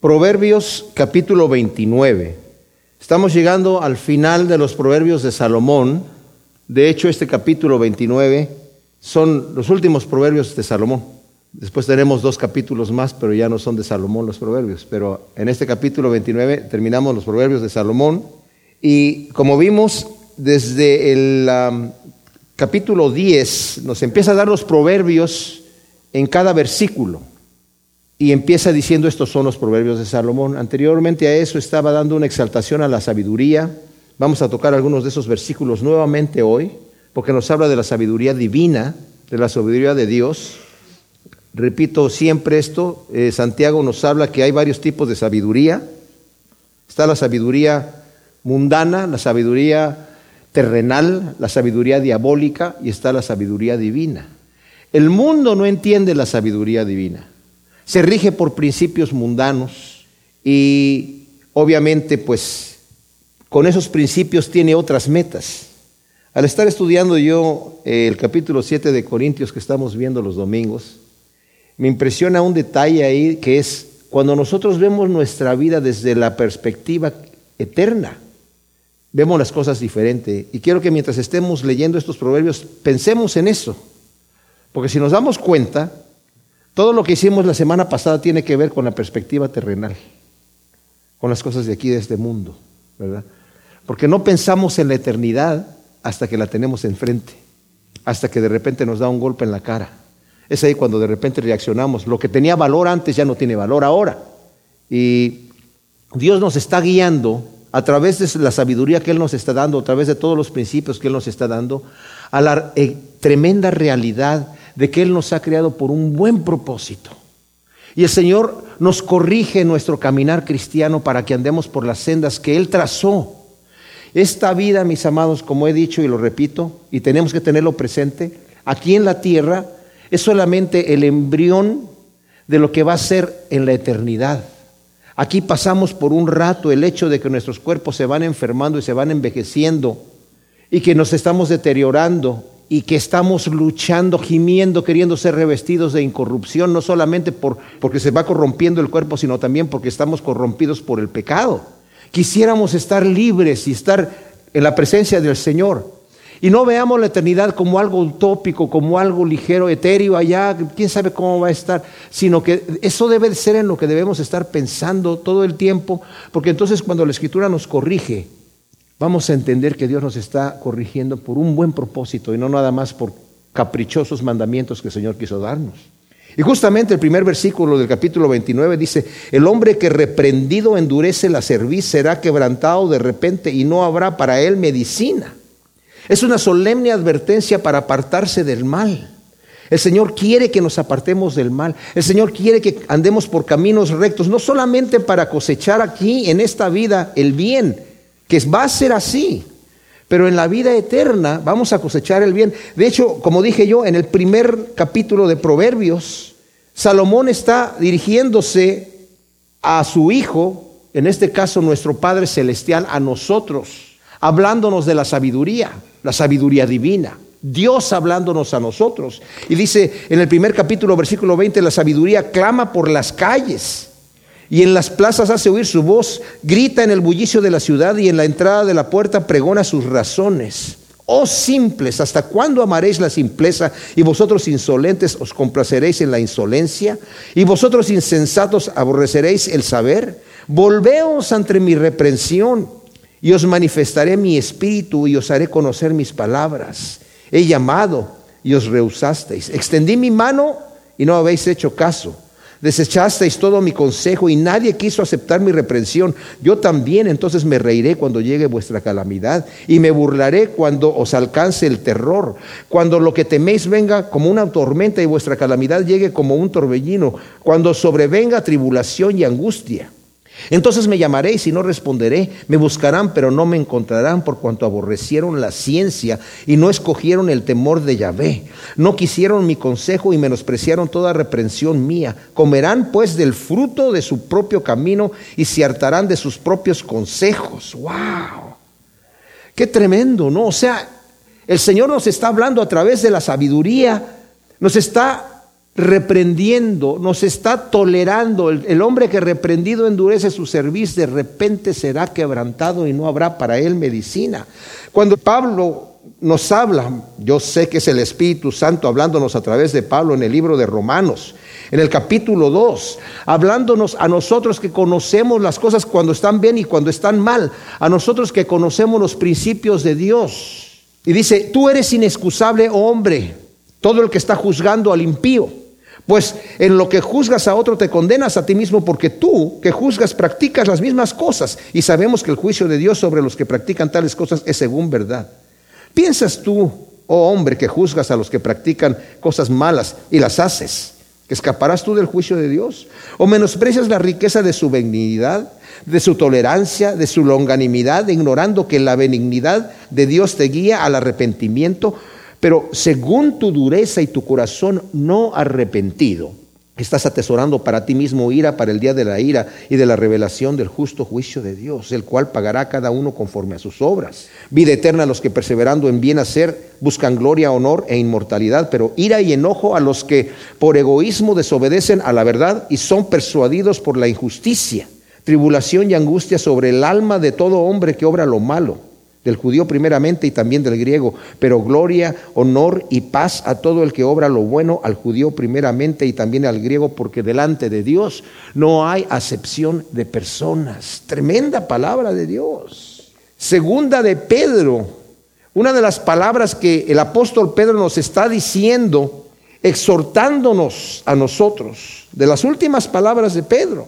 Proverbios capítulo 29. Estamos llegando al final de los proverbios de Salomón. De hecho, este capítulo 29 son los últimos proverbios de Salomón. Después tenemos dos capítulos más, pero ya no son de Salomón los proverbios. Pero en este capítulo 29 terminamos los proverbios de Salomón. Y como vimos, desde el um, capítulo 10 nos empieza a dar los proverbios en cada versículo y empieza diciendo estos son los proverbios de Salomón. Anteriormente a eso estaba dando una exaltación a la sabiduría. Vamos a tocar algunos de esos versículos nuevamente hoy, porque nos habla de la sabiduría divina, de la sabiduría de Dios. Repito siempre esto, eh, Santiago nos habla que hay varios tipos de sabiduría. Está la sabiduría mundana, la sabiduría terrenal, la sabiduría diabólica y está la sabiduría divina. El mundo no entiende la sabiduría divina se rige por principios mundanos y obviamente pues con esos principios tiene otras metas. Al estar estudiando yo eh, el capítulo 7 de Corintios que estamos viendo los domingos, me impresiona un detalle ahí que es cuando nosotros vemos nuestra vida desde la perspectiva eterna, vemos las cosas diferente. Y quiero que mientras estemos leyendo estos proverbios pensemos en eso, porque si nos damos cuenta, todo lo que hicimos la semana pasada tiene que ver con la perspectiva terrenal, con las cosas de aquí, de este mundo, ¿verdad? Porque no pensamos en la eternidad hasta que la tenemos enfrente, hasta que de repente nos da un golpe en la cara. Es ahí cuando de repente reaccionamos. Lo que tenía valor antes ya no tiene valor ahora. Y Dios nos está guiando a través de la sabiduría que Él nos está dando, a través de todos los principios que Él nos está dando, a la eh, tremenda realidad de que Él nos ha creado por un buen propósito. Y el Señor nos corrige nuestro caminar cristiano para que andemos por las sendas que Él trazó. Esta vida, mis amados, como he dicho y lo repito, y tenemos que tenerlo presente, aquí en la tierra es solamente el embrión de lo que va a ser en la eternidad. Aquí pasamos por un rato el hecho de que nuestros cuerpos se van enfermando y se van envejeciendo y que nos estamos deteriorando y que estamos luchando, gimiendo, queriendo ser revestidos de incorrupción, no solamente por, porque se va corrompiendo el cuerpo, sino también porque estamos corrompidos por el pecado. Quisiéramos estar libres y estar en la presencia del Señor. Y no veamos la eternidad como algo utópico, como algo ligero, etéreo allá, quién sabe cómo va a estar, sino que eso debe ser en lo que debemos estar pensando todo el tiempo, porque entonces cuando la Escritura nos corrige, vamos a entender que Dios nos está corrigiendo por un buen propósito y no nada más por caprichosos mandamientos que el Señor quiso darnos. Y justamente el primer versículo del capítulo 29 dice, el hombre que reprendido endurece la cerviz será quebrantado de repente y no habrá para él medicina. Es una solemne advertencia para apartarse del mal. El Señor quiere que nos apartemos del mal. El Señor quiere que andemos por caminos rectos, no solamente para cosechar aquí en esta vida el bien, que va a ser así. Pero en la vida eterna vamos a cosechar el bien. De hecho, como dije yo, en el primer capítulo de Proverbios, Salomón está dirigiéndose a su hijo, en este caso nuestro Padre Celestial, a nosotros, hablándonos de la sabiduría, la sabiduría divina. Dios hablándonos a nosotros. Y dice en el primer capítulo, versículo 20, la sabiduría clama por las calles y en las plazas hace oír su voz, grita en el bullicio de la ciudad y en la entrada de la puerta pregona sus razones. Oh simples, ¿hasta cuándo amaréis la simpleza y vosotros insolentes os complaceréis en la insolencia? ¿Y vosotros insensatos aborreceréis el saber? Volveos ante mi reprensión y os manifestaré mi espíritu y os haré conocer mis palabras. He llamado y os rehusasteis. Extendí mi mano y no habéis hecho caso. Desechasteis todo mi consejo y nadie quiso aceptar mi reprensión. Yo también entonces me reiré cuando llegue vuestra calamidad y me burlaré cuando os alcance el terror. Cuando lo que teméis venga como una tormenta y vuestra calamidad llegue como un torbellino. Cuando sobrevenga tribulación y angustia. Entonces me llamaréis y no responderé, me buscarán pero no me encontrarán por cuanto aborrecieron la ciencia y no escogieron el temor de Yahvé. No quisieron mi consejo y menospreciaron toda reprensión mía. Comerán pues del fruto de su propio camino y se hartarán de sus propios consejos. ¡Wow! Qué tremendo, ¿no? O sea, el Señor nos está hablando a través de la sabiduría, nos está reprendiendo, nos está tolerando. El, hombre que reprendido endurece su servicio, de repente será quebrantado y no habrá para él medicina. Cuando Pablo nos habla, yo sé que es el Espíritu Santo hablándonos a través de Pablo en el libro de Romanos, en el capítulo 2, hablándonos a nosotros que conocemos las cosas cuando están bien y cuando están mal, a nosotros que conocemos los principios de Dios. Y dice, tú eres inexcusable hombre, todo el que está juzgando al impío. Pues en lo que juzgas a otro te condenas a ti mismo porque tú que juzgas practicas las mismas cosas y sabemos que el juicio de Dios sobre los que practican tales cosas es según verdad. ¿Piensas tú, oh hombre, que juzgas a los que practican cosas malas y las haces? ¿Que escaparás tú del juicio de Dios? ¿O menosprecias la riqueza de su benignidad, de su tolerancia, de su longanimidad, ignorando que la benignidad de Dios te guía al arrepentimiento? Pero según tu dureza y tu corazón no arrepentido, estás atesorando para ti mismo ira para el día de la ira y de la revelación del justo juicio de Dios, el cual pagará cada uno conforme a sus obras. Vida eterna a los que perseverando en bien hacer buscan gloria, honor e inmortalidad, pero ira y enojo a los que por egoísmo desobedecen a la verdad y son persuadidos por la injusticia. Tribulación y angustia sobre el alma de todo hombre que obra lo malo del judío primeramente y también del griego, pero gloria, honor y paz a todo el que obra lo bueno, al judío primeramente y también al griego, porque delante de Dios no hay acepción de personas. Tremenda palabra de Dios. Segunda de Pedro, una de las palabras que el apóstol Pedro nos está diciendo, exhortándonos a nosotros, de las últimas palabras de Pedro.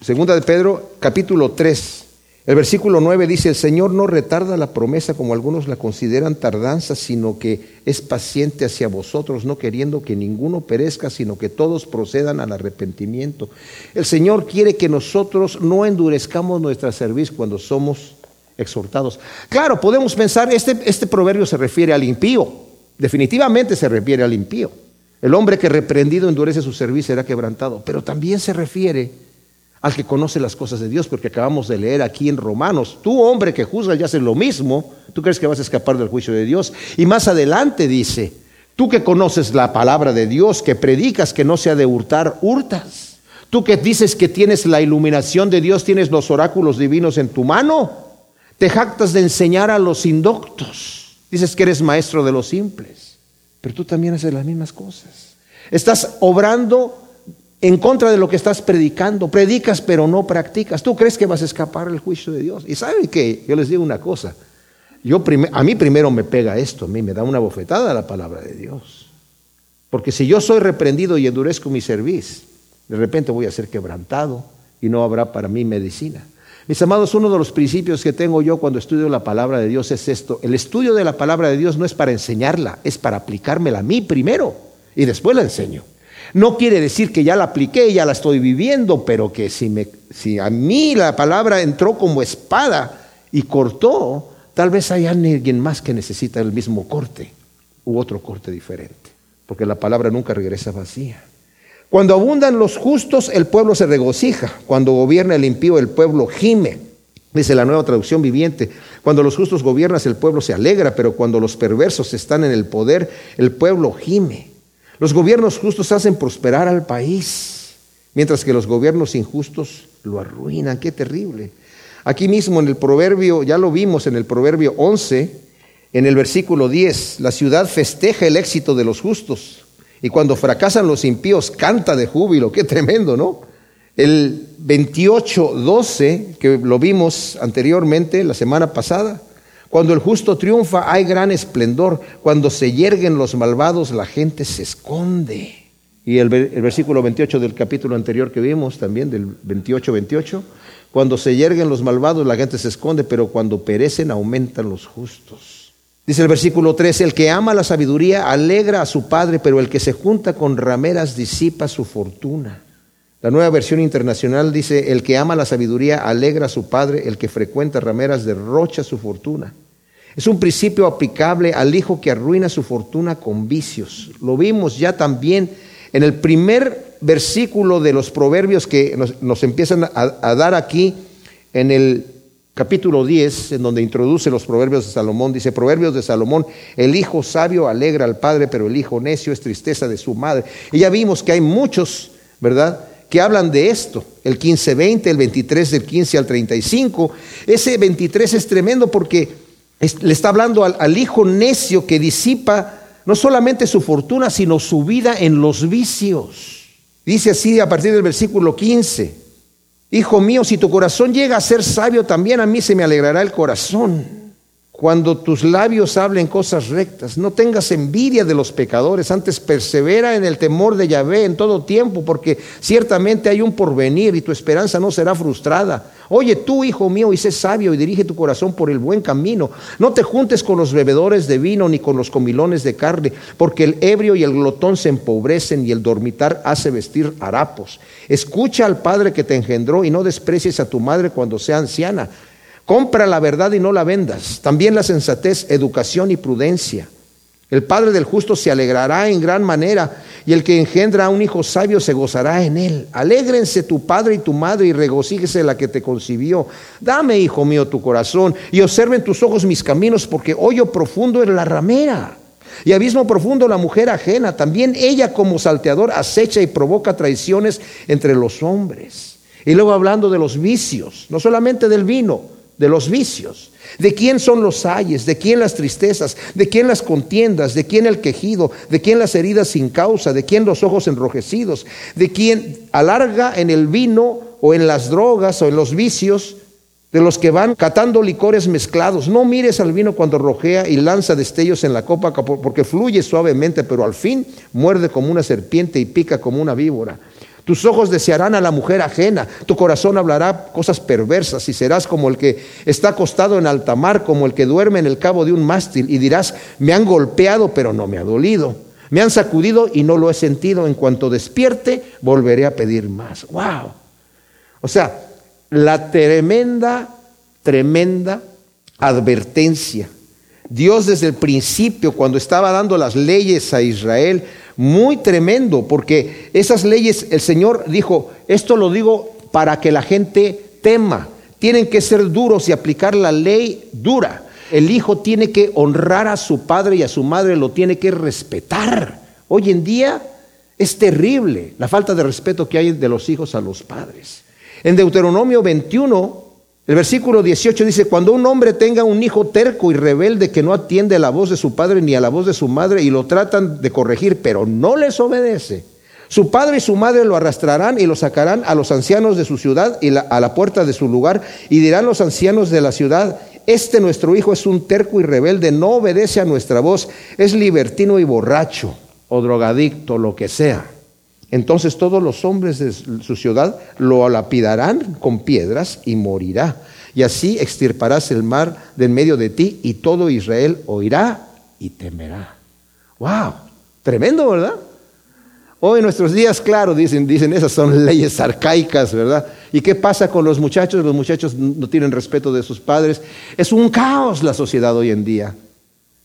Segunda de Pedro, capítulo 3 el versículo 9 dice, el Señor no retarda la promesa como algunos la consideran tardanza, sino que es paciente hacia vosotros, no queriendo que ninguno perezca, sino que todos procedan al arrepentimiento. El Señor quiere que nosotros no endurezcamos nuestra servicio cuando somos exhortados. Claro, podemos pensar, este, este proverbio se refiere al impío, definitivamente se refiere al impío. El hombre que reprendido endurece su servicio será quebrantado, pero también se refiere al que conoce las cosas de Dios, porque acabamos de leer aquí en Romanos, tú hombre que juzgas y haces lo mismo, tú crees que vas a escapar del juicio de Dios. Y más adelante dice, tú que conoces la palabra de Dios, que predicas que no se ha de hurtar, hurtas. Tú que dices que tienes la iluminación de Dios, tienes los oráculos divinos en tu mano, te jactas de enseñar a los indoctos, dices que eres maestro de los simples, pero tú también haces las mismas cosas. Estás obrando en contra de lo que estás predicando. Predicas pero no practicas. Tú crees que vas a escapar del juicio de Dios. Y saben que yo les digo una cosa. A mí primero me pega esto, a mí me da una bofetada la palabra de Dios. Porque si yo soy reprendido y endurezco mi servicio, de repente voy a ser quebrantado y no habrá para mí medicina. Mis amados, uno de los principios que tengo yo cuando estudio la palabra de Dios es esto. El estudio de la palabra de Dios no es para enseñarla, es para aplicármela a mí primero y después la enseño. No quiere decir que ya la apliqué, ya la estoy viviendo, pero que si, me, si a mí la palabra entró como espada y cortó, tal vez hay alguien más que necesita el mismo corte u otro corte diferente, porque la palabra nunca regresa vacía. Cuando abundan los justos, el pueblo se regocija. Cuando gobierna el impío, el pueblo gime. Dice la nueva traducción viviente. Cuando los justos gobiernan, el pueblo se alegra, pero cuando los perversos están en el poder, el pueblo gime. Los gobiernos justos hacen prosperar al país, mientras que los gobiernos injustos lo arruinan. Qué terrible. Aquí mismo en el proverbio, ya lo vimos en el proverbio 11, en el versículo 10, la ciudad festeja el éxito de los justos y cuando fracasan los impíos canta de júbilo. Qué tremendo, ¿no? El 28, 12, que lo vimos anteriormente, la semana pasada, cuando el justo triunfa hay gran esplendor. Cuando se yerguen los malvados la gente se esconde. Y el, versículo 28 del capítulo anterior que vimos también, del 28-28, cuando se yerguen los malvados la gente se esconde, pero cuando perecen aumentan los justos. Dice el versículo 13, el que ama la sabiduría alegra a su padre, pero el que se junta con rameras disipa su fortuna. La nueva versión internacional dice, el que ama la sabiduría alegra a su padre, el que frecuenta rameras derrocha su fortuna. Es un principio aplicable al hijo que arruina su fortuna con vicios. Lo vimos ya también en el primer versículo de los proverbios que nos, empiezan a, dar aquí en el capítulo 10, en donde introduce los proverbios de Salomón, dice, proverbios de Salomón, el hijo sabio alegra al padre, pero el hijo necio es tristeza de su madre. Y ya vimos que hay muchos, ¿verdad? Que hablan de esto, el 15-20, el 23 del 15 al 35. Ese 23 es tremendo porque le está hablando al, al hijo necio que disipa no solamente su fortuna, sino su vida en los vicios. Dice así a partir del versículo 15, Hijo mío, si tu corazón llega a ser sabio, también a mí se me alegrará el corazón cuando tus labios hablen cosas rectas. No tengas envidia de los pecadores, antes persevera en el temor de Yahvé en todo tiempo, porque ciertamente hay un porvenir y tu esperanza no será frustrada. Oye tú, hijo mío, y sé sabio y dirige tu corazón por el buen camino. No te juntes con los bebedores de vino ni con los comilones de carne, porque el ebrio y el glotón se empobrecen y el dormitar hace vestir harapos. Escucha al Padre que te engendró y no desprecies a tu madre cuando sea anciana Compra la verdad y no la vendas. También la sensatez, educación y prudencia. El padre del justo se alegrará en gran manera y el que engendra a un hijo sabio se gozará en él. Alégrense tu padre y tu madre y regocíjese la que te concibió. Dame, hijo mío, tu corazón y observen tus ojos mis caminos porque hoyo profundo es la ramera y abismo profundo la mujer ajena. También ella como salteador acecha y provoca traiciones entre los hombres. Y luego hablando de los vicios, no solamente del vino, de los vicios. ¿De quién son los ayes? ¿De quién las tristezas? ¿De quién las contiendas? ¿De quién el quejido? ¿De quién las heridas sin causa? ¿De quién los ojos enrojecidos? ¿De quién alarga en el vino o en las drogas o en los vicios? De los que van catando licores mezclados. No mires al vino cuando rojea y lanza destellos en la copa porque fluye suavemente, pero al fin muerde como una serpiente y pica como una víbora. Tus ojos desearán a la mujer ajena, tu corazón hablará cosas perversas y serás como el que está acostado en alta mar, como el que duerme en el cabo de un mástil y dirás, me han golpeado pero no me ha dolido, me han sacudido y no lo he sentido, en cuanto despierte volveré a pedir más. ¡Wow! O sea, la tremenda, tremenda advertencia. Dios desde el principio, cuando estaba dando las leyes a Israel, muy tremendo, porque esas leyes, el Señor dijo, esto lo digo para que la gente tema, tienen que ser duros y aplicar la ley dura. El hijo tiene que honrar a su padre y a su madre lo tiene que respetar. Hoy en día es terrible la falta de respeto que hay de los hijos a los padres. En Deuteronomio 21, el versículo 18 dice, cuando un hombre tenga un hijo terco y rebelde que no atiende a la voz de su padre ni a la voz de su madre y lo tratan de corregir, pero no les obedece, su padre y su madre lo arrastrarán y lo sacarán a los ancianos de su ciudad y a la puerta de su lugar y dirán los ancianos de la ciudad, este nuestro hijo es un terco y rebelde, no obedece a nuestra voz, es libertino y borracho o drogadicto, lo que sea. Entonces todos los hombres de su ciudad lo lapidarán con piedras y morirá. Y así extirparás el mar de en medio de ti y todo Israel oirá y temerá. ¡Wow! Tremendo, ¿verdad? Hoy en nuestros días, claro, dicen, dicen, esas son leyes arcaicas, ¿verdad? ¿Y qué pasa con los muchachos? Los muchachos no tienen respeto de sus padres. Es un caos la sociedad hoy en día,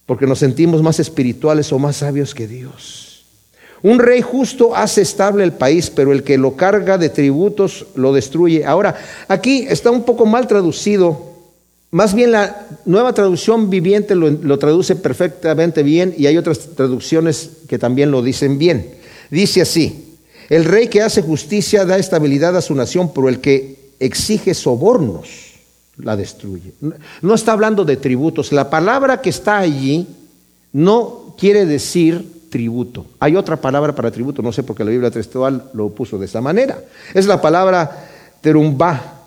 porque nos sentimos más espirituales o más sabios que Dios. Un rey justo hace estable el país, pero el que lo carga de tributos lo destruye. Ahora, aquí está un poco mal traducido. Más bien la nueva traducción viviente lo, traduce perfectamente bien y hay otras traducciones que también lo dicen bien. Dice así, el rey que hace justicia da estabilidad a su nación, pero el que exige sobornos la destruye. No está hablando de tributos. La palabra que está allí no quiere decir tributo. Hay otra palabra para tributo, no sé por qué la Biblia textual lo puso de esa manera. Es la palabra terumbá,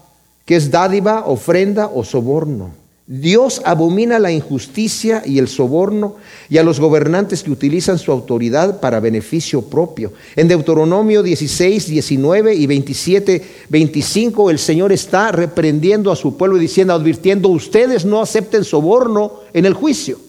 que es dádiva, ofrenda o soborno. Dios abomina la injusticia y el soborno y a los gobernantes que utilizan su autoridad para beneficio propio. En Deuteronomio 16, 19 y 27, 25 el Señor está reprendiendo a su pueblo y diciendo, advirtiendo, ustedes no acepten soborno en el juicio,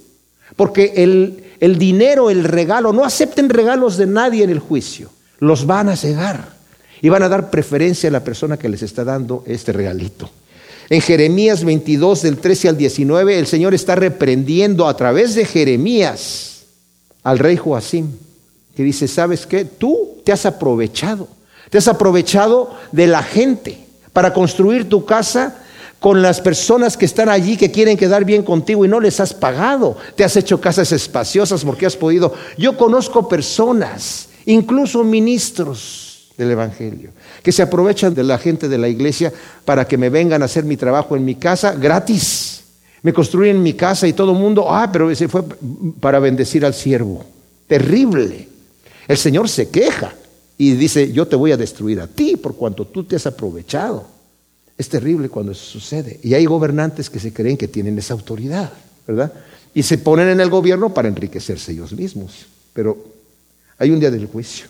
porque el, el dinero, el regalo, no acepten regalos de nadie en el juicio, los van a cegar y van a dar preferencia a la persona que les está dando este regalito. En Jeremías 22 del 13 al 19 el Señor está reprendiendo a través de Jeremías al rey Joacim, que dice, ¿sabes qué? Tú te has aprovechado, te has aprovechado de la gente para construir tu casa con las personas que están allí que quieren quedar bien contigo y no les has pagado. Te has hecho casas espaciosas porque has podido. Yo conozco personas, incluso ministros del Evangelio, que se aprovechan de la gente de la iglesia para que me vengan a hacer mi trabajo en mi casa gratis. Me construyen mi casa y todo el mundo, ah, pero ese fue para bendecir al siervo. Terrible. El Señor se queja y dice, yo te voy a destruir a ti por cuanto tú te has aprovechado. Es terrible cuando eso sucede. Y hay gobernantes que se creen que tienen esa autoridad, ¿verdad? Y se ponen en el gobierno para enriquecerse ellos mismos. Pero hay un día del juicio.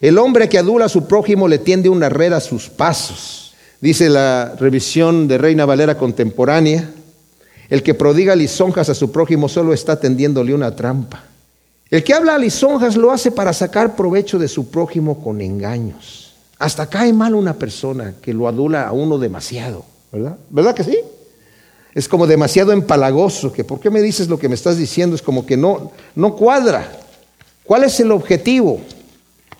El hombre que adula a su prójimo le tiende una red a sus pasos. Dice la revisión de Reina Valera contemporánea, el que prodiga lisonjas a su prójimo solo está tendiéndole una trampa. El que habla a lisonjas lo hace para sacar provecho de su prójimo con engaños. Hasta cae mal una persona que lo adula a uno demasiado, ¿verdad? ¿Verdad que sí? Es como demasiado empalagoso, que ¿por qué me dices lo que me estás diciendo? Es como que no, no cuadra. ¿Cuál es el objetivo?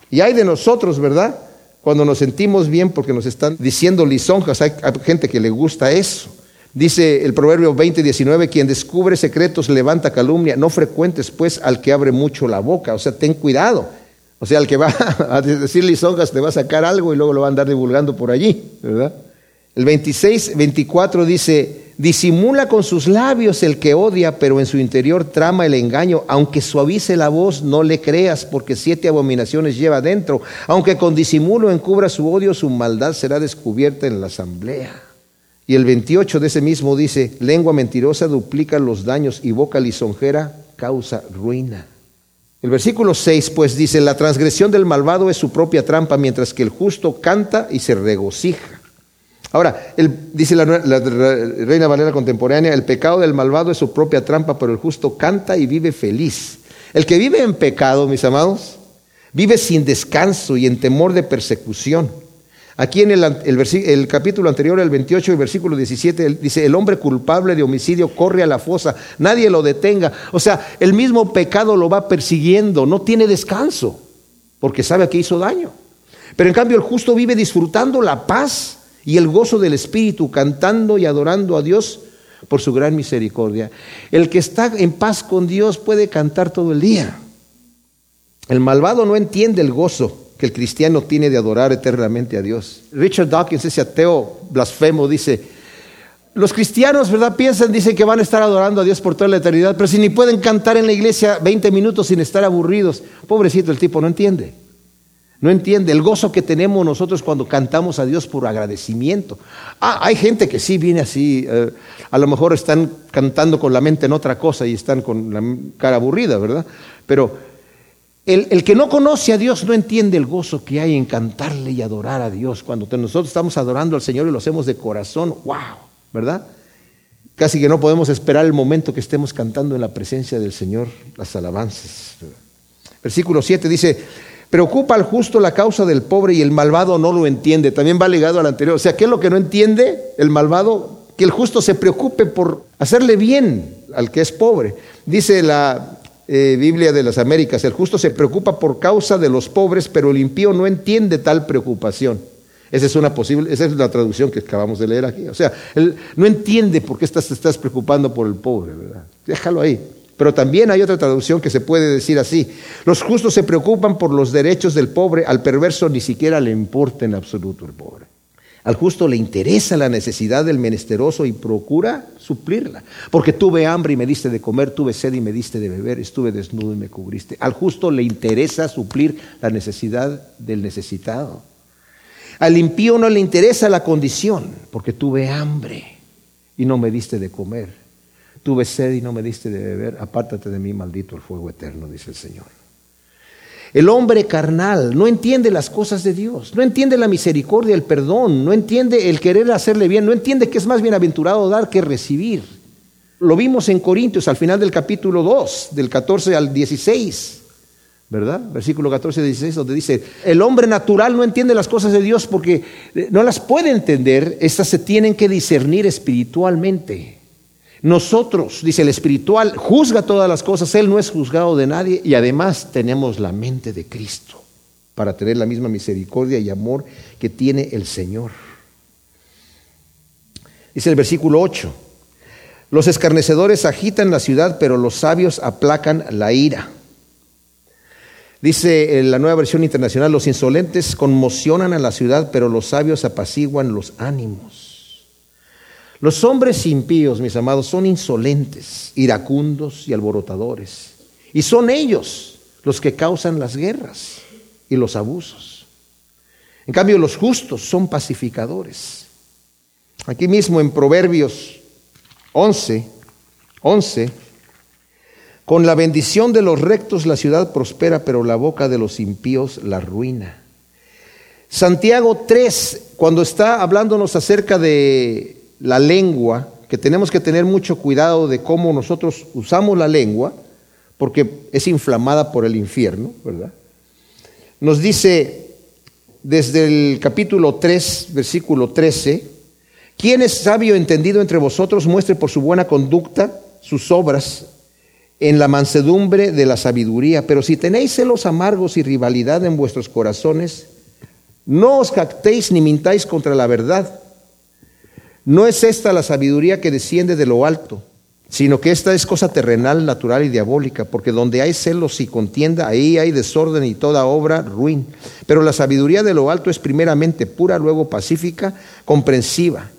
Y hay de nosotros, ¿verdad? Cuando nos sentimos bien porque nos están diciendo lisonjas, hay, hay gente que le gusta eso. Dice el Proverbio 20, 19, quien descubre secretos levanta calumnia, no frecuentes pues al que abre mucho la boca, o sea, ten cuidado. O sea, el que va a decir lisonjas te va a sacar algo y luego lo va a andar divulgando por allí, ¿verdad? El 26, 24 dice, disimula con sus labios el que odia, pero en su interior trama el engaño. Aunque suavice la voz, no le creas, porque siete abominaciones lleva dentro. Aunque con disimulo encubra su odio, su maldad será descubierta en la asamblea. Y el 28 de ese mismo dice, lengua mentirosa duplica los daños y boca lisonjera causa ruina. El versículo 6 pues dice, la transgresión del malvado es su propia trampa, mientras que el justo canta y se regocija. Ahora, dice la, la, Reina Valera contemporánea, el pecado del malvado es su propia trampa, pero el justo canta y vive feliz. El que vive en pecado, mis amados, vive sin descanso y en temor de persecución. Aquí en el, capítulo anterior, el 28, el versículo 17, dice, el hombre culpable de homicidio corre a la fosa, nadie lo detenga. O sea, el mismo pecado lo va persiguiendo, no tiene descanso, porque sabe que hizo daño. Pero en cambio el justo vive disfrutando la paz y el gozo del Espíritu, cantando y adorando a Dios por su gran misericordia. El que está en paz con Dios puede cantar todo el día. El malvado no entiende el gozo que el cristiano tiene de adorar eternamente a Dios. Richard Dawkins, ese ateo blasfemo, dice, los cristianos, ¿verdad? Piensan, dicen que van a estar adorando a Dios por toda la eternidad, pero si ni pueden cantar en la iglesia 20 minutos sin estar aburridos, pobrecito el tipo, no entiende. No entiende el gozo que tenemos nosotros cuando cantamos a Dios por agradecimiento. Ah, hay gente que sí viene así, eh, a lo mejor están cantando con la mente en otra cosa y están con la cara aburrida, ¿verdad? Pero el, que no conoce a Dios no entiende el gozo que hay en cantarle y adorar a Dios. Cuando nosotros estamos adorando al Señor y lo hacemos de corazón, wow, ¿verdad? Casi que no podemos esperar el momento que estemos cantando en la presencia del Señor las alabanzas. Versículo 7 dice, preocupa al justo la causa del pobre y el malvado no lo entiende. También va ligado al anterior. O sea, ¿qué es lo que no entiende el malvado? Que el justo se preocupe por hacerle bien al que es pobre. Dice la eh, Biblia de las Américas, el justo se preocupa por causa de los pobres, pero el impío no entiende tal preocupación. Esa es una posible, esa es la traducción que acabamos de leer aquí. O sea, él no entiende por qué estás, estás preocupando por el pobre, ¿verdad? Déjalo ahí. Pero también hay otra traducción que se puede decir así. Los justos se preocupan por los derechos del pobre, al perverso ni siquiera le importa en absoluto el pobre. Al justo le interesa la necesidad del menesteroso y procura suplirla. Porque tuve hambre y me diste de comer, tuve sed y me diste de beber, estuve desnudo y me cubriste. Al justo le interesa suplir la necesidad del necesitado. Al impío no le interesa la condición, porque tuve hambre y no me diste de comer. Tuve sed y no me diste de beber. Apártate de mí, maldito el fuego eterno, dice el Señor. El hombre carnal no entiende las cosas de Dios, no entiende la misericordia, el perdón, no entiende el querer hacerle bien, no entiende que es más bienaventurado dar que recibir. Lo vimos en Corintios al final del capítulo 2, del 14 al 16, ¿verdad? Versículo 14 y 16, donde dice, el hombre natural no entiende las cosas de Dios porque no las puede entender, estas se tienen que discernir espiritualmente. Nosotros, dice el espiritual, juzga todas las cosas, Él no es juzgado de nadie y además tenemos la mente de Cristo para tener la misma misericordia y amor que tiene el Señor. Dice el versículo 8. Los escarnecedores agitan la ciudad, pero los sabios aplacan la ira. Dice en la nueva versión internacional, los insolentes conmocionan a la ciudad, pero los sabios apaciguan los ánimos. Los hombres impíos, mis amados, son insolentes, iracundos y alborotadores. Y son ellos los que causan las guerras y los abusos. En cambio, los justos son pacificadores. Aquí mismo en Proverbios 11, 11, con la bendición de los rectos la ciudad prospera, pero la boca de los impíos la ruina. Santiago 3, cuando está hablándonos acerca de la lengua, que tenemos que tener mucho cuidado de cómo nosotros usamos la lengua, porque es inflamada por el infierno, ¿verdad? Nos dice desde el capítulo 3, versículo 13, ¿quién es sabio entendido entre vosotros? Muestre por su buena conducta sus obras en la mansedumbre de la sabiduría. Pero si tenéis celos amargos y rivalidad en vuestros corazones, no os jactéis ni mintáis contra la verdad. No es esta la sabiduría que desciende de lo alto, sino que esta es cosa terrenal, natural y diabólica, porque donde hay celos y contienda, ahí hay desorden y toda obra ruin. Pero la sabiduría de lo alto es primeramente pura, luego pacífica, comprensiva,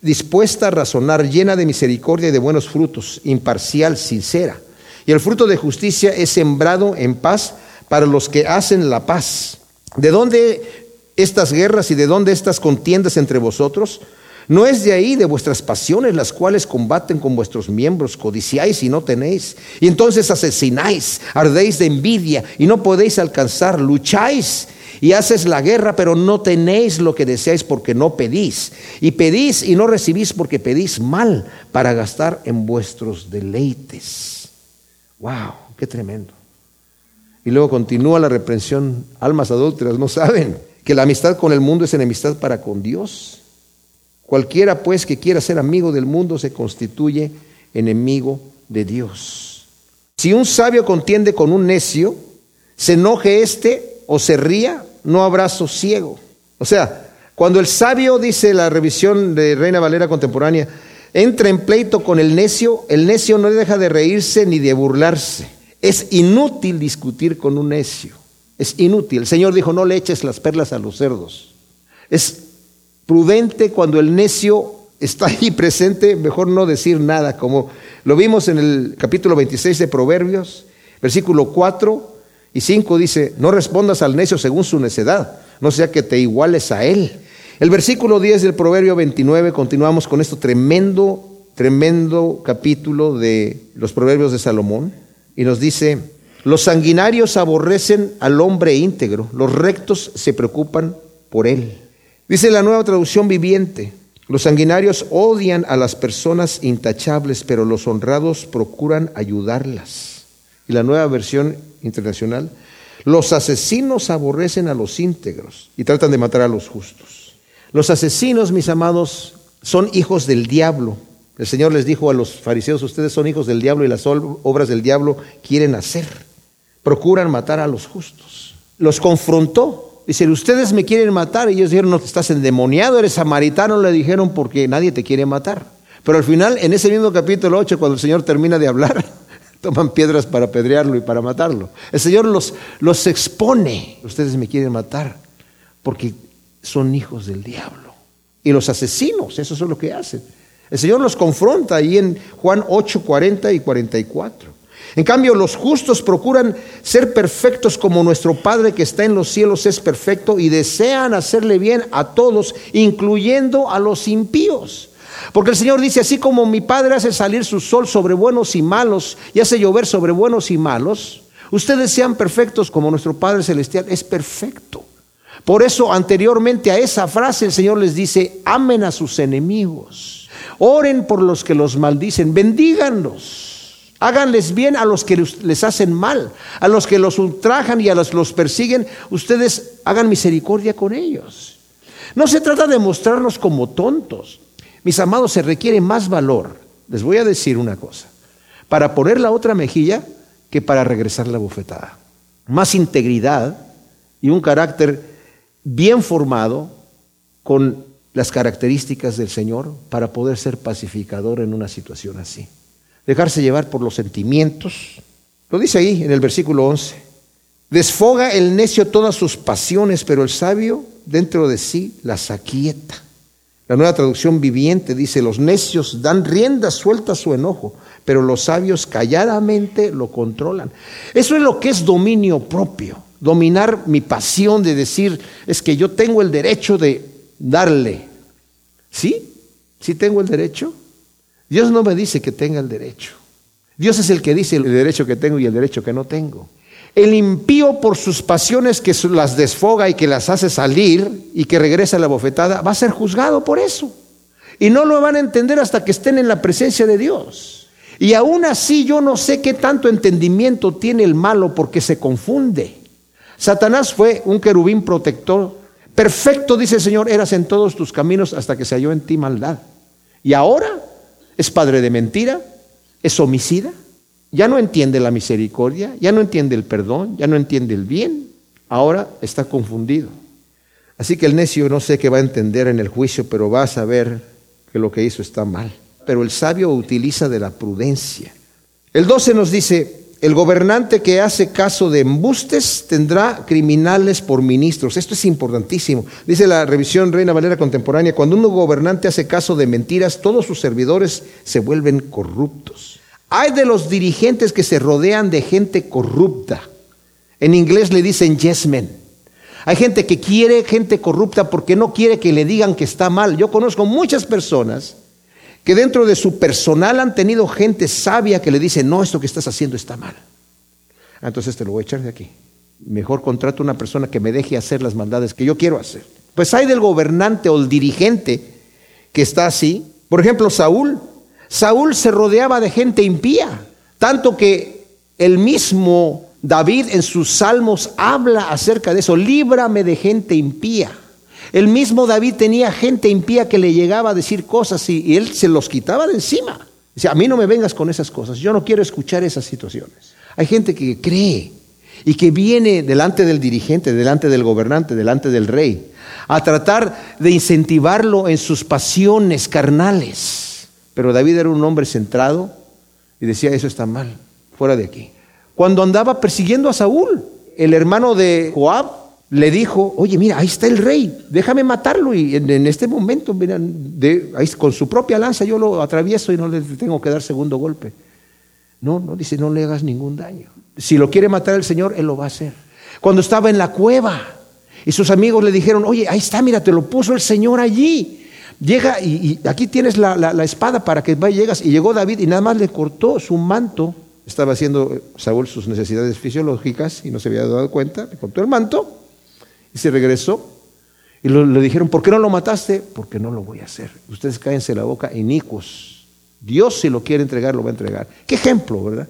dispuesta a razonar, llena de misericordia y de buenos frutos, imparcial, sincera y el fruto de justicia es sembrado en paz para los que hacen la paz. ¿De dónde estas guerras y de dónde estas contiendas entre vosotros? No es de ahí, de vuestras pasiones, las cuales combaten con vuestros miembros, codiciáis y no tenéis. Y entonces asesináis, ardéis de envidia y no podéis alcanzar, lucháis y haces la guerra, pero no tenéis lo que deseáis porque no pedís. Y pedís y no recibís porque pedís mal para gastar en vuestros deleites. ¡Wow! ¡Qué tremendo! Y luego continúa la reprensión. Almas adúlteras no saben que la amistad con el mundo es enemistad para con Dios. Cualquiera pues que quiera ser amigo del mundo se constituye enemigo de Dios. Si un sabio contiende con un necio, se enoje éste o se ría, no habrá sosiego. O sea, cuando el sabio, dice la revisión de Reina Valera contemporánea, entra en pleito con el necio, el necio no deja de reírse ni de burlarse. Es inútil discutir con un necio. Es inútil. El Señor dijo, no le eches las perlas a los cerdos. Es prudente cuando el necio está ahí presente, mejor no decir nada, como lo vimos en el capítulo 26 de Proverbios, versículo 4 y 5 dice, no respondas al necio según su necedad, no sea que te iguales a él. El versículo 10 del Proverbio 29, continuamos con esto tremendo, tremendo capítulo de los Proverbios de Salomón, y nos dice, los sanguinarios aborrecen al hombre íntegro, los rectos se preocupan por él. Dice la nueva traducción viviente, los sanguinarios odian a las personas intachables, pero los honrados procuran ayudarlas. Y la nueva versión internacional, los asesinos aborrecen a los íntegros y tratan de matar a los justos. Los asesinos, mis amados, son hijos del diablo. El Señor les dijo a los fariseos, ustedes son hijos del diablo y las obras del diablo quieren hacer. Procuran matar a los justos. Los confrontó. Dice, ustedes me quieren matar. Y ellos dijeron, no, estás endemoniado, eres samaritano. Le dijeron, porque nadie te quiere matar. Pero al final, en ese mismo capítulo 8, cuando el Señor termina de hablar, toman piedras para apedrearlo y para matarlo. El Señor los, los expone. Ustedes me quieren matar porque son hijos del diablo. Y los asesinos, eso es lo que hacen. El Señor los confronta ahí en Juan 8, 40 y 44. En cambio, los justos procuran ser perfectos como nuestro Padre que está en los cielos es perfecto y desean hacerle bien a todos, incluyendo a los impíos. Porque el Señor dice, así como mi Padre hace salir su sol sobre buenos y malos y hace llover sobre buenos y malos, ustedes sean perfectos como nuestro Padre Celestial es perfecto. Por eso anteriormente a esa frase el Señor les dice, amen a sus enemigos, oren por los que los maldicen, bendíganlos, háganles bien a los que les hacen mal, a los que los ultrajan y a los que los persiguen, ustedes hagan misericordia con ellos. No se trata de mostrarnos como tontos. Mis amados, se requiere más valor. Les voy a decir una cosa, para poner la otra mejilla que para regresar la bofetada. Más integridad y un carácter bien formado, con las características del Señor para poder ser pacificador en una situación así. Dejarse llevar por los sentimientos. Lo dice ahí en el versículo 11. Desfoga el necio todas sus pasiones, pero el sabio dentro de sí las aquieta. La nueva traducción viviente dice, los necios dan rienda suelta a su enojo, pero los sabios calladamente lo controlan. Eso es lo que es dominio propio, dominar mi pasión de decir, es que yo tengo el derecho de darle. ¿Sí? ¿Sí tengo el derecho? Dios no me dice que tenga el derecho. Dios es el que dice el derecho que tengo y el derecho que no tengo. El impío por sus pasiones que las desfoga y que las hace salir y que regresa a la bofetada, va a ser juzgado por eso. Y no lo van a entender hasta que estén en la presencia de Dios. Y aún así yo no sé qué tanto entendimiento tiene el malo porque se confunde. Satanás fue un querubín protector. Perfecto, dice el Señor, eras en todos tus caminos hasta que se halló en ti maldad. Y ahora es padre de mentira, es homicida, ya no entiende la misericordia, ya no entiende el perdón, ya no entiende el bien, ahora está confundido. Así que el necio no sé qué va a entender en el juicio, pero va a saber que lo que hizo está mal. Pero el sabio utiliza de la prudencia. El 12 nos dice, el gobernante que hace caso de embustes tendrá criminales por ministros. Esto es importantísimo. Dice la revisión Reina Valera contemporánea, cuando un gobernante hace caso de mentiras, todos sus servidores se vuelven corruptos. Hay de los dirigentes que se rodean de gente corrupta. En inglés le dicen yes men. Hay gente que quiere gente corrupta porque no quiere que le digan que está mal. Yo conozco muchas personas que dentro de su personal han tenido gente sabia que le dice, no, esto que estás haciendo está mal. Ah, entonces te lo voy a echar de aquí. Mejor contrato una persona que me deje hacer las maldades que yo quiero hacer. Pues hay del gobernante o el dirigente que está así. Por ejemplo, Saúl. Saúl se rodeaba de gente impía, tanto que el mismo David en sus salmos habla acerca de eso, líbrame de gente impía. El mismo David tenía gente impía que le llegaba a decir cosas y, él se los quitaba de encima. Dice, a mí no me vengas con esas cosas, yo no quiero escuchar esas situaciones. Hay gente que cree y que viene delante del dirigente, delante del gobernante, delante del rey, a tratar de incentivarlo en sus pasiones carnales. Pero David era un hombre centrado y decía, eso está mal, fuera de aquí. Cuando andaba persiguiendo a Saúl, el hermano de Joab le dijo, oye, mira, ahí está el rey, déjame matarlo. Y en, este momento, mira, con su propia lanza yo lo atravieso y no le tengo que dar segundo golpe. No, no, dice, no le hagas ningún daño. Si lo quiere matar el Señor, Él lo va a hacer. Cuando estaba en la cueva y sus amigos le dijeron, oye, ahí está, mira, te lo puso el Señor allí. Llega y, aquí tienes la, espada para que vaya, llegas. Y llegó David y nada más le cortó su manto. Estaba haciendo Saúl sus necesidades fisiológicas y no se había dado cuenta. Le cortó el manto y se regresó. Y le dijeron, ¿por qué no lo mataste? Porque no lo voy a hacer. Ustedes cállense la boca, inicuos. Dios si lo quiere entregar, lo va a entregar. Qué ejemplo, ¿verdad?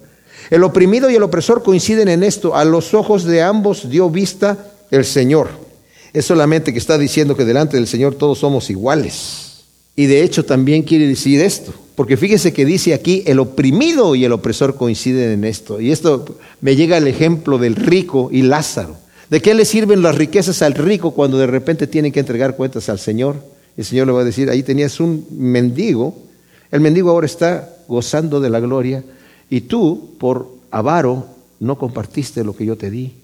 El oprimido y el opresor coinciden en esto. A los ojos de ambos dio vista el Señor. Es solamente que está diciendo que delante del Señor todos somos iguales. Y de hecho también quiere decir esto, porque fíjese que dice aquí, el oprimido y el opresor coinciden en esto. Y esto me llega al ejemplo del rico y Lázaro. ¿De qué le sirven las riquezas al rico cuando de repente tiene que entregar cuentas al Señor? El Señor le va a decir, ahí tenías un mendigo, el mendigo ahora está gozando de la gloria y tú, por avaro, no compartiste lo que yo te di.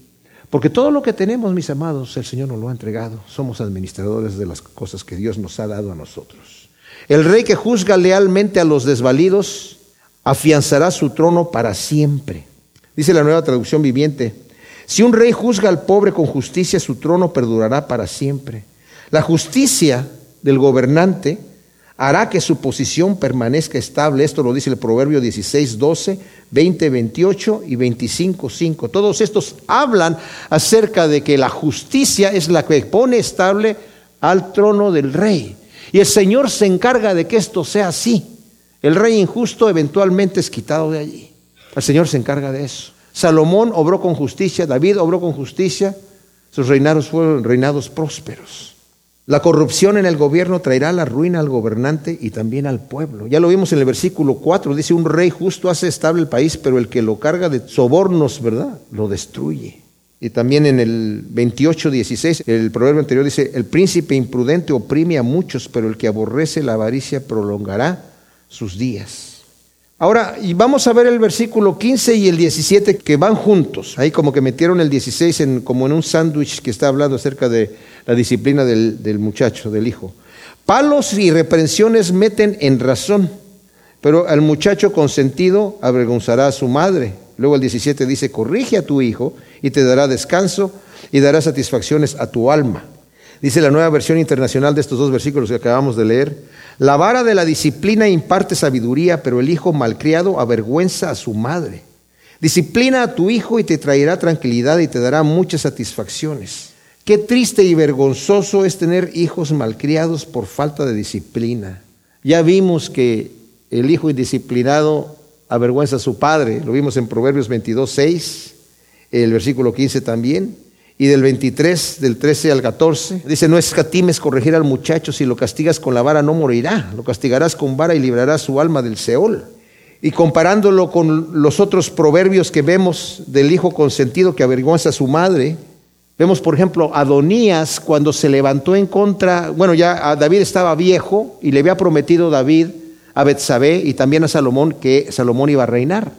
Porque todo lo que tenemos, mis amados, el Señor nos lo ha entregado. Somos administradores de las cosas que Dios nos ha dado a nosotros. El rey que juzga lealmente a los desvalidos afianzará su trono para siempre. Dice la nueva traducción viviente, si un rey juzga al pobre con justicia, su trono perdurará para siempre. La justicia del gobernante hará que su posición permanezca estable. Esto lo dice el Proverbio 16, 12, 20, 28 y 25, 5. Todos estos hablan acerca de que la justicia es la que pone estable al trono del rey. Y el Señor se encarga de que esto sea así. El rey injusto eventualmente es quitado de allí. El Señor se encarga de eso. Salomón obró con justicia, David obró con justicia, sus reinados fueron reinados prósperos. La corrupción en el gobierno traerá la ruina al gobernante y también al pueblo. Ya lo vimos en el versículo 4, dice, un rey justo hace estable el país, pero el que lo carga de sobornos, ¿verdad? Lo destruye. Y también en el 28, 16, el proverbio anterior dice, el príncipe imprudente oprime a muchos, pero el que aborrece la avaricia prolongará sus días. Ahora, y vamos a ver el versículo 15 y el 17 que van juntos. Ahí como que metieron el 16 en, como en un sándwich que está hablando acerca de la disciplina del, del muchacho, del hijo. Palos y reprensiones meten en razón, pero al muchacho consentido avergonzará a su madre. Luego el 17 dice, corrige a tu hijo y te dará descanso y dará satisfacciones a tu alma. Dice la nueva versión internacional de estos dos versículos que acabamos de leer. La vara de la disciplina imparte sabiduría, pero el hijo malcriado avergüenza a su madre. Disciplina a tu hijo y te traerá tranquilidad y te dará muchas satisfacciones. Qué triste y vergonzoso es tener hijos malcriados por falta de disciplina. Ya vimos que el hijo indisciplinado avergüenza a su padre. Lo vimos en Proverbios 22, 6, el versículo 15 también. Y del 23, del 13 al 14, dice, no escatimes corregir al muchacho, si lo castigas con la vara no morirá, lo castigarás con vara y librarás su alma del Seol. Y comparándolo con los otros proverbios que vemos del hijo consentido que avergüenza a su madre, vemos por ejemplo Adonías cuando se levantó en contra, bueno ya David estaba viejo y le había prometido David a Betsabé y también a Salomón que Salomón iba a reinar.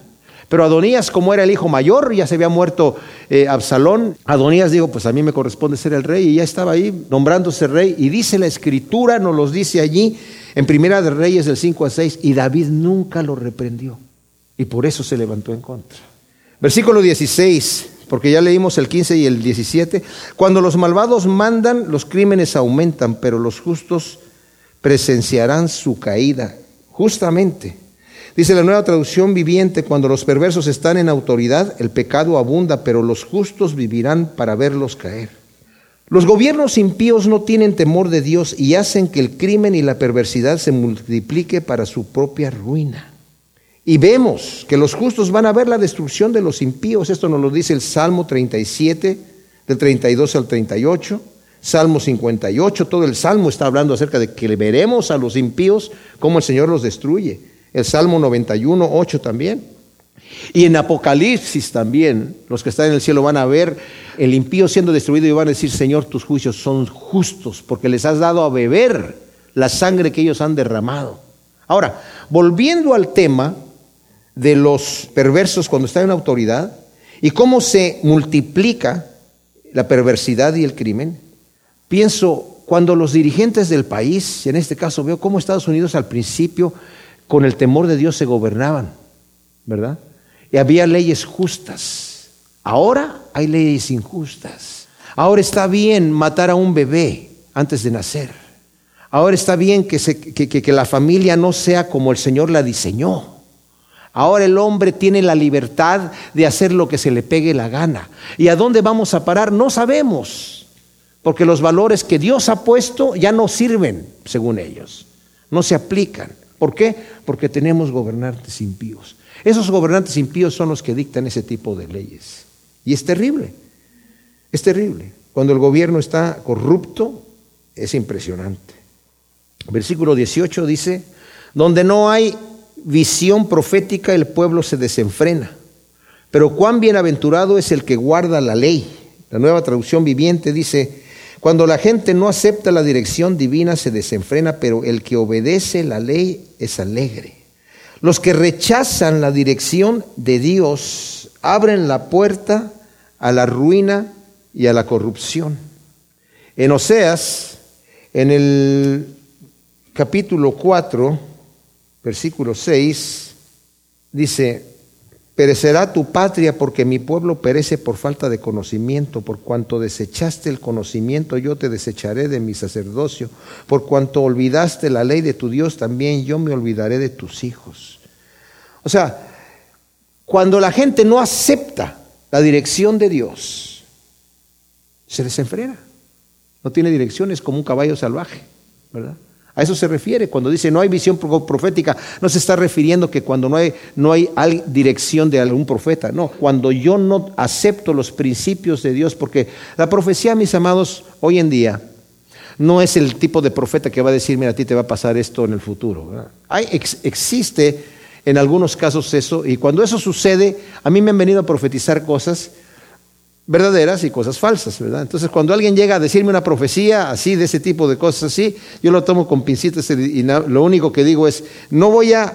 Pero Adonías, como era el hijo mayor, ya se había muerto eh, Absalón, Adonías dijo, pues a mí me corresponde ser el rey, y ya estaba ahí nombrándose rey, y dice la escritura, nos los dice allí, en Primera de Reyes del 5 a 6, y David nunca lo reprendió, y por eso se levantó en contra. Versículo 16, porque ya leímos el 15 y el 17, cuando los malvados mandan, los crímenes aumentan, pero los justos presenciarán su caída justamente. Dice la nueva traducción viviente, cuando los perversos están en autoridad, el pecado abunda, pero los justos vivirán para verlos caer. Los gobiernos impíos no tienen temor de Dios y hacen que el crimen y la perversidad se multiplique para su propia ruina. Y vemos que los justos van a ver la destrucción de los impíos. Esto nos lo dice el Salmo 37, del 32 al 38. Salmo 58, todo el Salmo está hablando acerca de que veremos a los impíos cómo el Señor los destruye. El Salmo 91, 8 también. Y en Apocalipsis también, los que están en el cielo van a ver el impío siendo destruido y van a decir, Señor, tus juicios son justos porque les has dado a beber la sangre que ellos han derramado. Ahora, volviendo al tema de los perversos cuando están en autoridad y cómo se multiplica la perversidad y el crimen, Pienso, cuando los dirigentes del país, en este caso veo cómo Estados Unidos al principio con el temor de Dios se gobernaban, ¿verdad? Y había leyes justas. Ahora hay leyes injustas. Ahora está bien matar a un bebé antes de nacer. Ahora está bien que, la familia no sea como el Señor la diseñó. Ahora el hombre tiene la libertad de hacer lo que se le pegue la gana. ¿Y a dónde vamos a parar? No sabemos. Porque los valores que Dios ha puesto ya no sirven, según ellos. No se aplican. ¿Por qué? Porque tenemos gobernantes impíos. Esos gobernantes impíos son los que dictan ese tipo de leyes. Y es terrible. Es terrible. Cuando el gobierno está corrupto, es impresionante. Versículo 18 dice, donde no hay visión profética, el pueblo se desenfrena. Pero cuán bienaventurado es el que guarda la ley. La nueva traducción viviente dice, cuando la gente no acepta la dirección divina se desenfrena, pero el que obedece la ley es alegre. Los que rechazan la dirección de Dios abren la puerta a la ruina y a la corrupción. En Oseas, en el capítulo 4, versículo 6, dice, Perecerá tu patria porque mi pueblo perece por falta de conocimiento. Por cuanto desechaste el conocimiento, yo te desecharé de mi sacerdocio. Por cuanto olvidaste la ley de tu Dios, también yo me olvidaré de tus hijos. O sea, cuando la gente no acepta la dirección de Dios, se desenfrena. No tiene dirección, es como un caballo salvaje, ¿verdad? A eso se refiere. Cuando dice no hay visión profética, no se está refiriendo que cuando no hay, no hay dirección de algún profeta. No, cuando yo no acepto los principios de Dios, porque la profecía, mis amados, hoy en día no es el tipo de profeta que va a decir, mira, a ti te va a pasar esto en el futuro. Hay, existe en algunos casos eso, y cuando eso sucede, a mí me han venido a profetizar cosas verdaderas y cosas falsas, ¿verdad? Entonces, cuando alguien llega a decirme una profecía así, de ese tipo de cosas así, yo lo tomo con pincitas y lo único que digo es, no voy a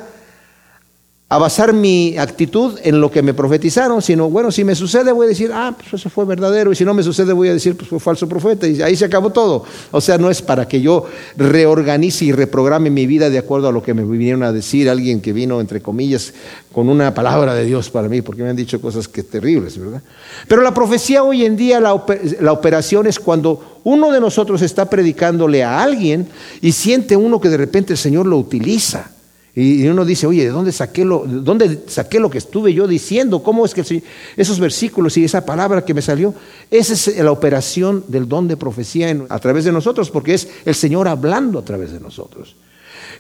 a basar mi actitud en lo que me profetizaron, sino, bueno, si me sucede voy a decir, ah, pues eso fue verdadero, y si no me sucede voy a decir, pues fue falso profeta, y ahí se acabó todo. O sea, no es para que yo reorganice y reprograme mi vida de acuerdo a lo que me vinieron a decir alguien que vino, entre comillas, con una palabra de Dios para mí, porque me han dicho cosas que terribles, ¿verdad? Pero la profecía hoy en día, la, la operación es cuando uno de nosotros está predicándole a alguien y siente uno que de repente el Señor lo utiliza. Y uno dice, oye, ¿de dónde saqué lo, dónde saqué lo que estuve yo diciendo? ¿Cómo es que esos versículos y esa palabra que me salió? Esa es la operación del don de profecía a través de nosotros, porque es el Señor hablando a través de nosotros.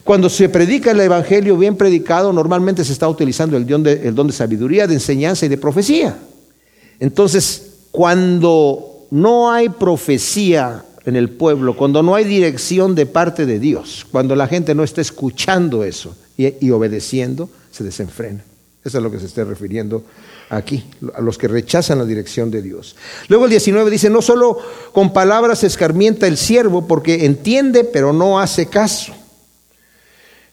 Cuando se predica el Evangelio bien predicado, normalmente se está utilizando el don de, el don de sabiduría, de enseñanza y de profecía. Entonces, cuando no hay profecía en el pueblo, cuando no hay dirección de parte de Dios, cuando la gente no está escuchando eso, y, obedeciendo, se desenfrena. Eso es lo que se está refiriendo aquí, a los que rechazan la dirección de Dios. Luego el 19 dice, no solo con palabras se escarmienta el siervo, porque entiende, pero no hace caso.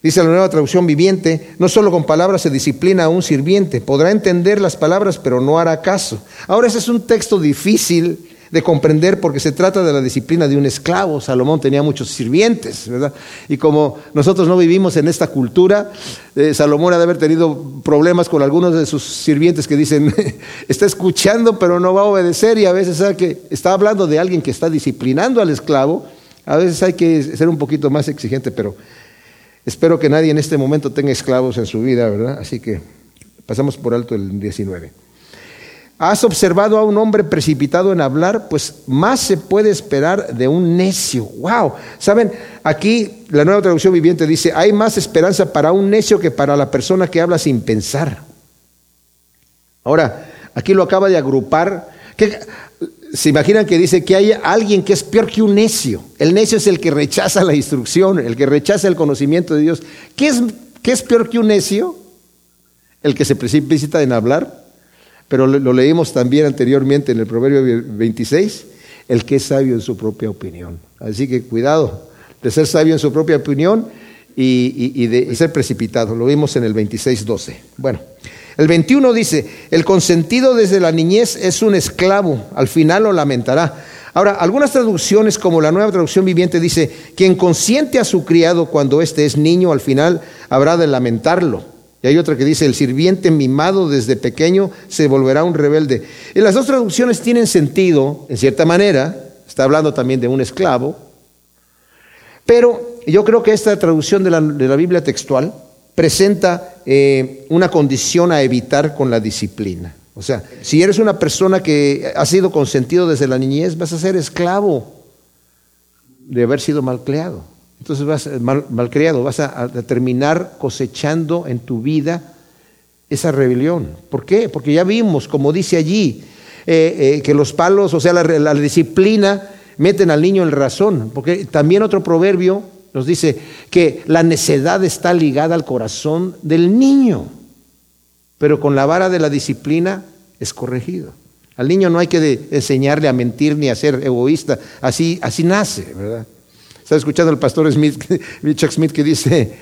Dice la nueva traducción viviente, no solo con palabras se disciplina a un sirviente, podrá entender las palabras, pero no hará caso. Ahora ese es un texto difícil de comprender porque se trata de la disciplina de un esclavo. Salomón tenía muchos sirvientes, ¿verdad? Y como nosotros no vivimos en esta cultura, eh, Salomón ha de haber tenido problemas con algunos de sus sirvientes que dicen, está escuchando pero no va a obedecer y a veces ¿sabe que está hablando de alguien que está disciplinando al esclavo. A veces hay que ser un poquito más exigente, pero espero que nadie en este momento tenga esclavos en su vida, ¿verdad? Así que pasamos por alto el 19. ¿Has observado a un hombre precipitado en hablar? Pues más se puede esperar de un necio. ¡Wow! Saben, aquí la nueva traducción viviente dice, hay más esperanza para un necio que para la persona que habla sin pensar. Ahora, aquí lo acaba de agrupar. ¿Se imaginan que dice que hay alguien que es peor que un necio? El necio es el que rechaza la instrucción, el que rechaza el conocimiento de Dios. ¿Qué es, qué es peor que un necio? El que se precipita en hablar pero lo leímos también anteriormente en el Proverbio 26, el que es sabio en su propia opinión. Así que cuidado de ser sabio en su propia opinión y, de ser precipitado. Lo vimos en el 26, 12. Bueno, el 21 dice, el consentido desde la niñez es un esclavo, al final lo lamentará. Ahora, algunas traducciones, como la nueva traducción viviente, dice, quien consiente a su criado cuando éste es niño, al final habrá de lamentarlo. Y hay otra que dice, el sirviente mimado desde pequeño se volverá un rebelde. Y las dos traducciones tienen sentido, en cierta manera, está hablando también de un esclavo, pero yo creo que esta traducción de la, Biblia textual presenta eh, una condición a evitar con la disciplina. O sea, si eres una persona que ha sido consentido desde la niñez, vas a ser esclavo de haber sido mal creado. Entonces vas mal, malcriado, vas a, terminar cosechando en tu vida esa rebelión. ¿Por qué? Porque ya vimos, como dice allí, eh, eh, que los palos, o sea, la, la, disciplina, meten al niño en razón. Porque también otro proverbio nos dice que la necedad está ligada al corazón del niño, pero con la vara de la disciplina es corregido. Al niño no hay que enseñarle a mentir ni a ser egoísta, así, así nace, ¿verdad? Estaba escuchando al pastor Smith, Chuck Smith, que dice,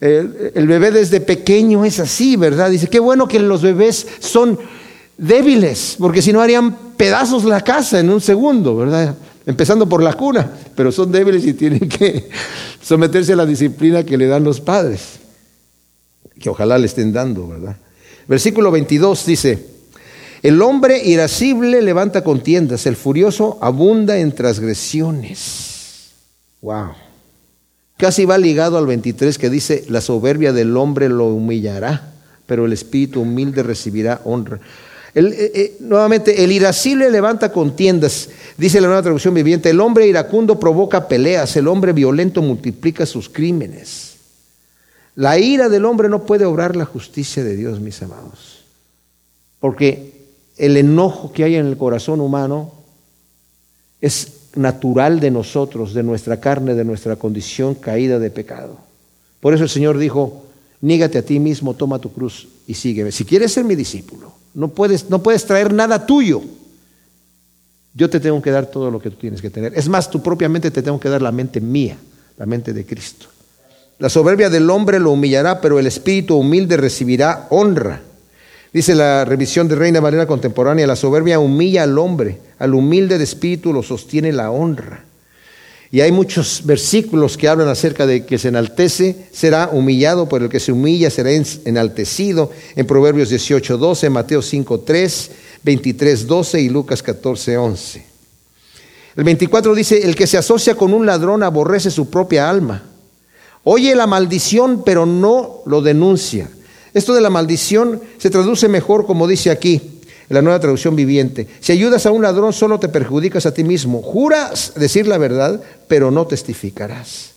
el, bebé desde pequeño es así, ¿verdad? Dice, qué bueno que los bebés son débiles, porque si no harían pedazos la casa en un segundo, ¿verdad? Empezando por la cuna, pero son débiles y tienen que someterse a la disciplina que le dan los padres, que ojalá le estén dando, ¿verdad? Versículo 22 dice, el hombre irascible levanta contiendas, el furioso abunda en transgresiones. Wow. Casi va ligado al 23 que dice, la soberbia del hombre lo humillará, pero el espíritu humilde recibirá honra. Eh, eh, nuevamente, el irascible levanta contiendas, dice la nueva traducción viviente, el hombre iracundo provoca peleas, el hombre violento multiplica sus crímenes. La ira del hombre no puede obrar la justicia de Dios, mis amados, porque el enojo que hay en el corazón humano es natural de nosotros, de nuestra carne, de nuestra condición caída de pecado. Por eso el Señor dijo, nígate a ti mismo, toma tu cruz y sígueme. Si quieres ser mi discípulo, no puedes, no puedes traer nada tuyo. Yo te tengo que dar todo lo que tú tienes que tener. Es más, tú propiamente te tengo que dar la mente mía, la mente de Cristo. La soberbia del hombre lo humillará, pero el espíritu humilde recibirá honra. Dice la revisión de Reina Valera contemporánea, la soberbia humilla al hombre, al humilde de espíritu lo sostiene la honra. Y hay muchos versículos que hablan acerca de que se enaltece, será humillado, por el que se humilla será enaltecido. En Proverbios 18, 12, Mateo 5, 3, 23, 12 y Lucas 14, 11. El 24 dice, el que se asocia con un ladrón aborrece su propia alma. Oye la maldición, pero no lo denuncia. Esto de la maldición se traduce mejor como dice aquí en la nueva traducción viviente. Si ayudas a un ladrón, solo te perjudicas a ti mismo. Juras decir la verdad, pero no testificarás.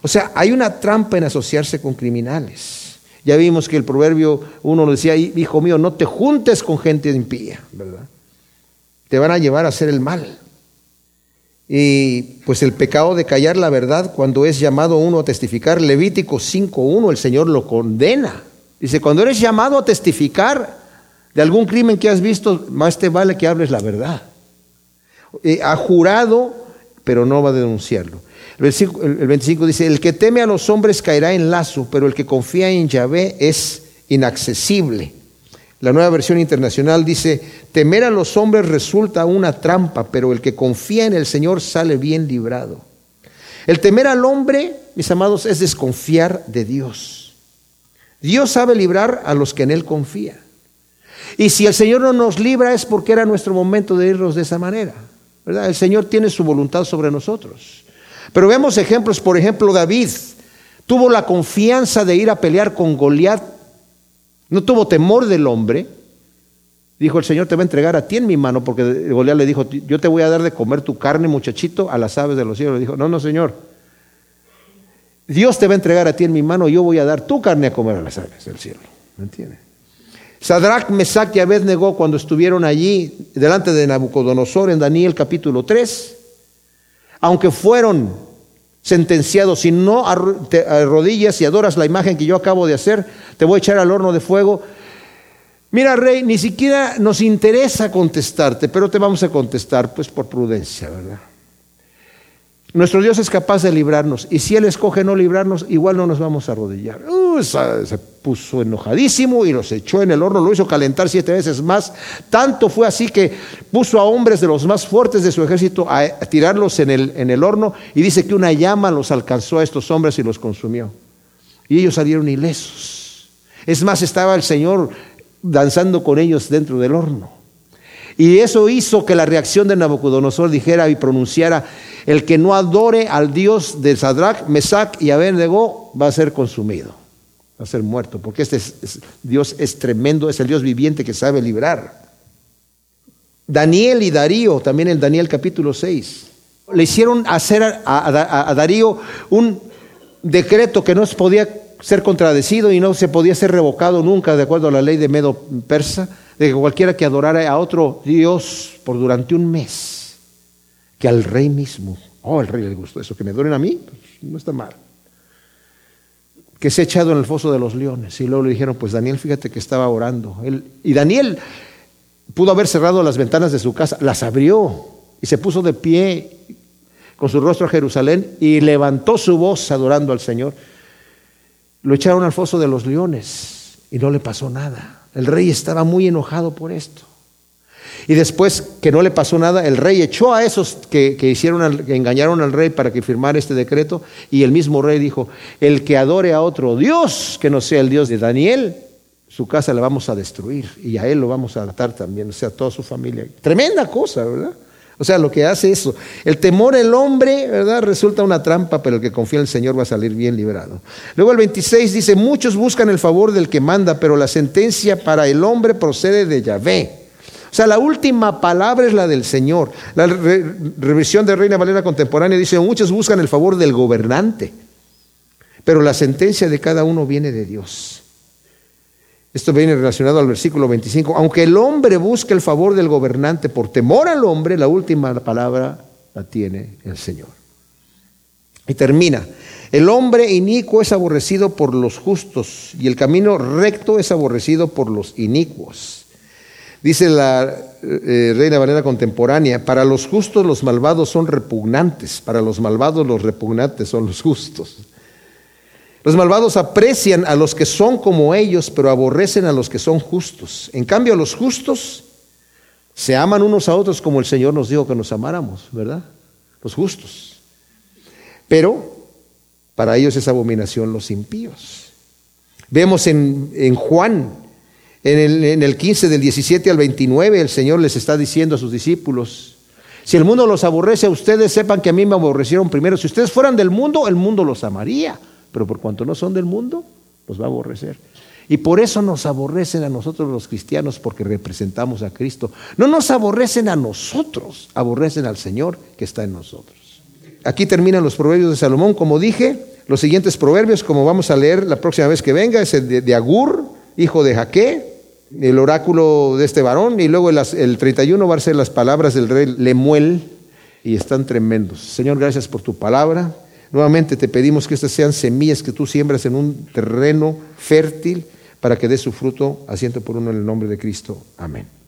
O sea, hay una trampa en asociarse con criminales. Ya vimos que el proverbio uno decía, hijo mío, no te juntes con gente impía, ¿verdad? Te van a llevar a hacer el mal. Y pues el pecado de callar la verdad cuando es llamado uno a testificar, Levítico 5.1, el Señor lo condena. Dice, cuando eres llamado a testificar, de algún crimen que has visto, más te vale que hables la verdad. Eh, ha jurado, pero no va a denunciarlo. El, el 25 dice, el que teme a los hombres caerá en lazo, pero el que confía en Yahvé es inaccesible. La nueva versión internacional dice, temer a los hombres resulta una trampa, pero el que confía en el Señor sale bien librado. El temer al hombre, mis amados, es desconfiar de Dios. Dios sabe librar a los que en Él confían. Y si el Señor no nos libra es porque era nuestro momento de irnos de esa manera. ¿verdad? El Señor tiene su voluntad sobre nosotros. Pero vemos ejemplos, por ejemplo, David tuvo la confianza de ir a pelear con Goliat. No tuvo temor del hombre. Dijo, el Señor te va a entregar a ti en mi mano, porque Goliat le dijo, yo te voy a dar de comer tu carne, muchachito, a las aves de los cielos. Le dijo, no, no, Señor. Dios te va a entregar a ti en mi mano, yo voy a dar tu carne a comer a las aves del cielo. ¿Me entiendes? Sadrach, Mesach y Abednego cuando estuvieron allí delante de Nabucodonosor en Daniel capítulo 3, aunque fueron sentenciados, si no te arrodillas y adoras la imagen que yo acabo de hacer, te voy a echar al horno de fuego. Mira, rey, ni siquiera nos interesa contestarte, pero te vamos a contestar, pues por prudencia, ¿verdad? Nuestro Dios es capaz de librarnos y si Él escoge no librarnos, igual no nos vamos a arrodillar. Uh, se puso enojadísimo y los echó en el horno, lo hizo calentar siete veces más. Tanto fue así que puso a hombres de los más fuertes de su ejército a, tirarlos en el, en el horno y dice que una llama los alcanzó a estos hombres y los consumió. Y ellos salieron ilesos. Es más, estaba el Señor danzando con ellos dentro del horno. Y eso hizo que la reacción de Nabucodonosor dijera y pronunciara, el que no adore al Dios de Sadrach, Mesach y Abednego va a ser consumido, va a ser muerto, porque este Dios es tremendo, es el Dios viviente que sabe librar. Daniel y Darío, también en Daniel capítulo 6, le hicieron hacer a, a Darío un decreto que no podía ser contradecido y no se podía ser revocado nunca de acuerdo a la ley de Medo Persa de que cualquiera que adorara a otro Dios por durante un mes, que al rey mismo, oh, al rey le gustó eso, que me adoren a mí, pues, no está mal. Que se ha echado en el foso de los leones. Y luego le dijeron, pues Daniel, fíjate que estaba orando. Él, y Daniel pudo haber cerrado las ventanas de su casa, las abrió y se puso de pie con su rostro a Jerusalén y levantó su voz adorando al Señor. Lo echaron al foso de los leones y no le pasó nada. El rey estaba muy enojado por esto. Y después que no le pasó nada, el rey echó a esos que, hicieron, que engañaron al rey para que firmara este decreto. Y el mismo rey dijo: El que adore a otro Dios que no sea el Dios de Daniel, su casa la vamos a destruir y a él lo vamos a matar también, o sea, toda su familia. Tremenda cosa, ¿verdad? O sea, lo que hace eso. El temor del hombre, ¿verdad? Resulta una trampa, pero el que confía en el Señor va a salir bien liberado. Luego el 26 dice, muchos buscan el favor del que manda, pero la sentencia para el hombre procede de Yahvé. O sea, la última palabra es la del Señor. La revisión de Reina Valera contemporánea dice, muchos buscan el favor del gobernante, pero la sentencia de cada uno viene de Dios. Esto viene relacionado al versículo 25. Aunque el hombre busque el favor del gobernante por temor al hombre, la última palabra la tiene el Señor. Y termina. El hombre inicuo es aborrecido por los justos y el camino recto es aborrecido por los inicuos. Dice la eh, Reina Valera contemporánea, para los justos los malvados son repugnantes, para los malvados los repugnantes son los justos. Los malvados aprecian a los que son como ellos, pero aborrecen a los que son justos. En cambio, los justos se aman unos a otros como el Señor nos dijo que nos amáramos, ¿verdad? Los justos. Pero para ellos es abominación los impíos. Vemos en, en Juan, en el, en el 15 del 17 al 29, el Señor les está diciendo a sus discípulos, si el mundo los aborrece a ustedes, sepan que a mí me aborrecieron primero. Si ustedes fueran del mundo, el mundo los amaría pero por cuanto no son del mundo, los va a aborrecer. Y por eso nos aborrecen a nosotros los cristianos, porque representamos a Cristo. No nos aborrecen a nosotros, aborrecen al Señor que está en nosotros. Aquí terminan los proverbios de Salomón. Como dije, los siguientes proverbios, como vamos a leer la próxima vez que venga, es el de, Agur, hijo de Jaque, el oráculo de este varón, y luego el, el 31 va a ser las palabras del rey Lemuel, y están tremendos. Señor, gracias por tu palabra. Nuevamente te pedimos que estas sean semillas que tú siembras en un terreno fértil para que dé su fruto asiento por uno en el nombre de Cristo. Amén.